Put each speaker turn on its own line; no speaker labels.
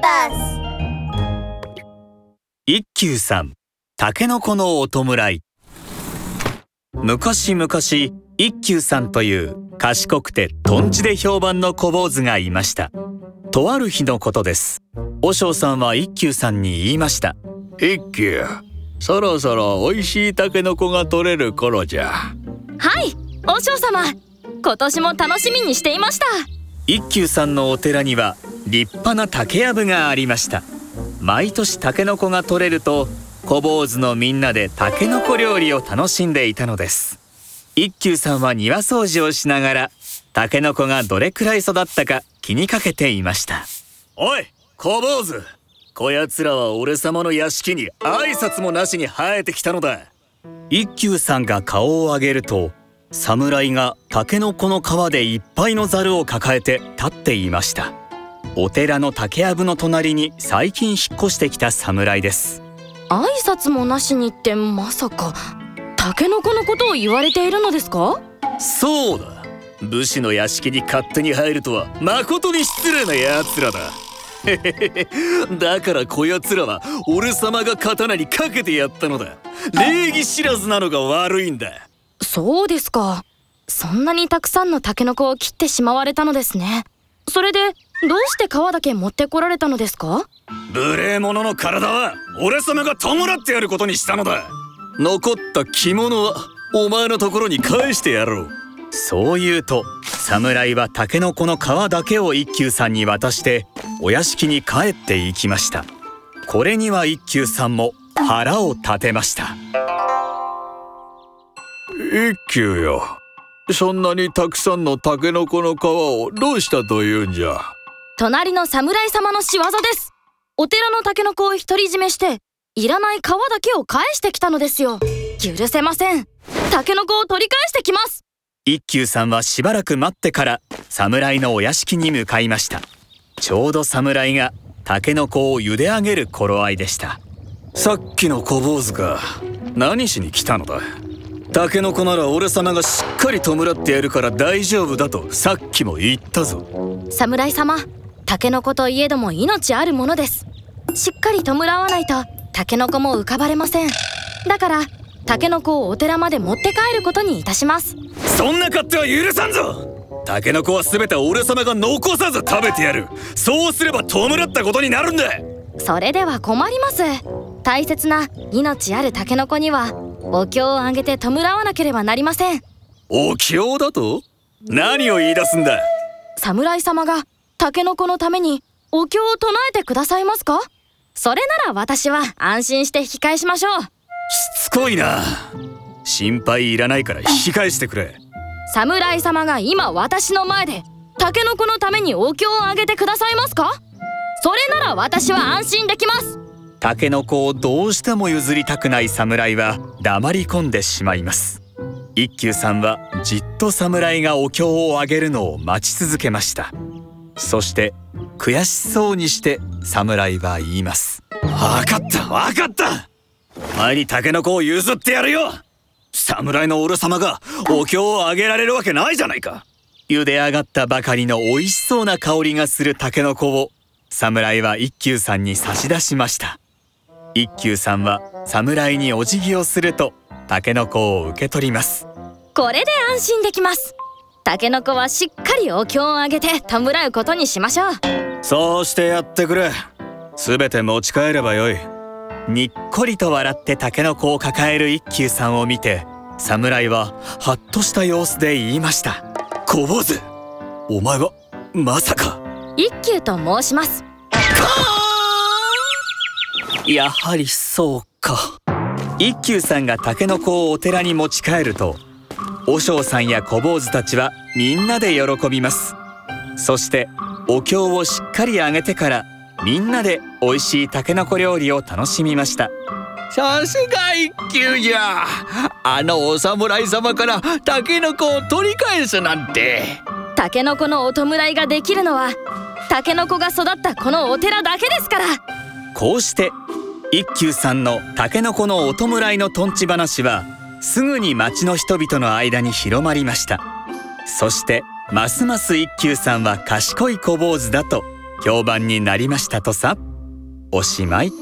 バ
ス一休さんタケノコのお弔い。昔々一休さんという賢くてとんちで評判の小坊主がいました。とある日のことです。和尚さんは一休さんに言いました。
一休そろそろ美味しいタケノコが取れる頃じゃ。
はい和尚様。今年も楽しみにしていました。
一休さんのお寺には立派な竹やぶがありました。毎年タケノコが取れると小坊主のみんなでタケノコ料理を楽しんでいたのです。一休さんは庭掃除をしながらタケノコがどれくらい育ったか気にかけていました。
おい小坊主。こやつらは俺様の屋敷に挨拶もなしに生えてきたのだ。
一休さんが顔を上げると侍がタケノコの皮でいっぱいのザルを抱えて立っていましたお寺の竹やぶの隣に最近引っ越してきた侍です。
挨拶もなしにってまさかタケノコのことを言われているのですか？
そうだ。武士の屋敷に勝手に入るとは誠に失礼な奴らだ。だからこやつらは俺様が刀にかけてやったのだ。礼儀知らずなのが悪いんだ。
そうですか。そんなにたくさんのタケノコを切ってしまわれたのですね。それでどうして皮だけ持ってこられたのですか？
無礼者の体は俺様が弔ってやることにしたのだ。残った着物はお前のところに返してやろう。
そう言うと侍はタケノコの皮だけを一休さんに渡してお屋敷に帰っていきました。これには一休さんも腹を立てました。
一休よ。そんなにたくさんのタケノコの皮をどうしたというんじゃ？
隣の侍様の仕業です。お寺のタケノコを独り占めしていらない皮だけを返してきたのですよ。許せません。タケノコを取り返してきます。
一休さんはしばらく待ってから侍のお屋敷に向かいました。ちょうど侍がタケノコを茹で上げる頃合いでした。
さっきの小坊主か何しに来たのだ？タケノコなら俺様がしっかり弔ってやるから大丈夫だとさっきも言ったぞ。
侍様タケノコといえども命あるものです。しっかり弔わないとタケノコも浮かばれません。だからタケノコをお寺まで持って帰ることにいたします。
そんな勝手は許さんぞ。タケノコは全て俺様が残さず食べてやる。そうすれば弔ったことになるんだ。
それでは困ります。大切な命あるタケノコにはお経をあげて弔わなければなりません。
お経だと？何を言い出すんだ？
侍様がタケノコのためにお経を唱えてくださいますか？それなら私は安心して引き返しましょう。し
つこいな。心配いらないから引き返してくれ。
侍様が今私の前でタケノコのためにお経をあげてくださいますか？それなら私は安心できます。
タケノコをどうしても譲りたくない侍は黙り込んでしまいます。一休さんはじっと侍がお経をあげるのを待ち続けましたそして悔しそうにして侍は言います。
分かった分かった。お前にタケノコを譲ってやるよ。侍の俺様がお経をあげられるわけないじゃないか。
茹で上がったばかりの美味しそうな香りがするタケノコを侍は一休さんに差し出しました。一休さんは侍にお辞儀をするとタケノコを受け取ります。
これで安心できます。タケノコはしっかりお経をあげて弔うことにしましょう。
そうしてやってくれ。全て持ち帰ればよい。
にっこりと笑ってタケノコを抱える一休さんを見て侍はハッとした様子で言いました。
小坊主お前はまさか。
一休と申します。
やはりそうか。一休さんがタケノコをお寺に持ち帰ると和尚さんや小坊主たちはみんなで喜びます。そしてお経をしっかりあげてからみんなで美味しいタケノコ料理を楽しみました。
さすが一休じゃ。あのお侍様からタケノコを取り返すなんて。
タケノコのお弔いができるのはタケノコが育ったこのお寺だけですから。
こうして一休さんのタケノコのお弔いのとんち話はすぐに町の人々の間に広まりました。そしてますます一休さんは賢い小坊主だと評判になりましたとさおしまい